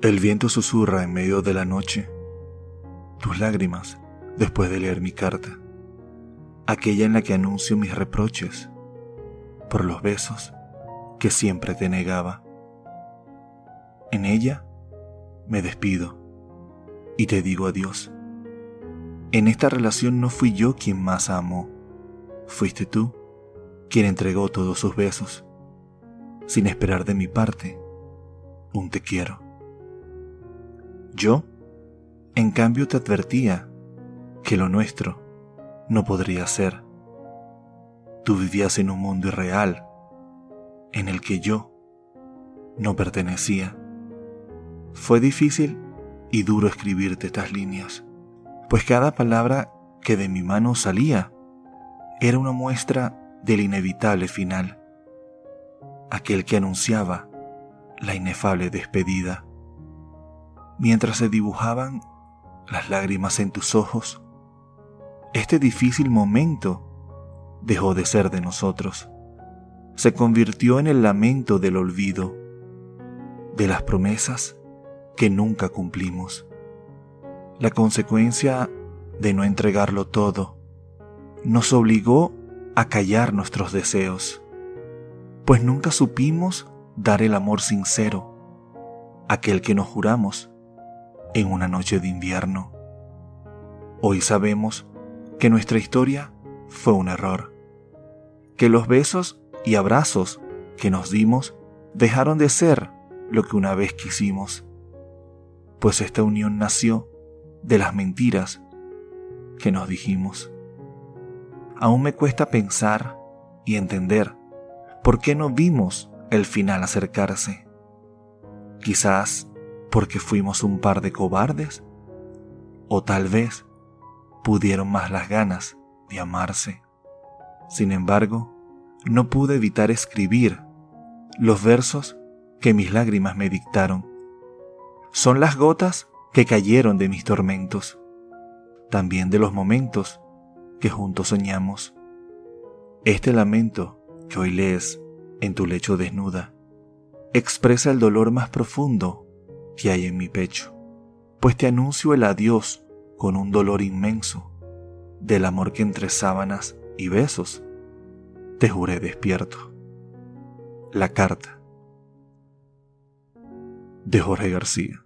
El viento susurra en medio de la noche, tus lágrimas después de leer mi carta, aquella en la que anuncio mis reproches por los besos que siempre te negaba. En ella me despido y te digo adiós. En esta relación no fui yo quien más amó, fuiste tú quien entregó todos sus besos, sin esperar de mi parte un te quiero. Yo, en cambio, te advertía que lo nuestro no podría ser. Tú vivías en un mundo irreal en el que yo no pertenecía. Fue difícil y duro escribirte estas líneas, pues cada palabra que de mi mano salía era una muestra del inevitable final, aquel que anunciaba la inefable despedida. Mientras se dibujaban las lágrimas en tus ojos, este difícil momento dejó de ser de nosotros. Se convirtió en el lamento del olvido, de las promesas que nunca cumplimos. La consecuencia de no entregarlo todo nos obligó a callar nuestros deseos, pues nunca supimos dar el amor sincero, aquel que nos juramos en una noche de invierno. Hoy sabemos que nuestra historia fue un error, que los besos y abrazos que nos dimos dejaron de ser lo que una vez quisimos, pues esta unión nació de las mentiras que nos dijimos. Aún me cuesta pensar y entender por qué no vimos el final acercarse. Quizás porque fuimos un par de cobardes, o tal vez pudieron más las ganas de amarse. Sin embargo, no pude evitar escribir los versos que mis lágrimas me dictaron. Son las gotas que cayeron de mis tormentos, también de los momentos que juntos soñamos. Este lamento que hoy lees en tu lecho desnuda expresa el dolor más profundo que hay en mi pecho, pues te anuncio el adiós con un dolor inmenso del amor que entre sábanas y besos te juré despierto. La carta de Jorge García.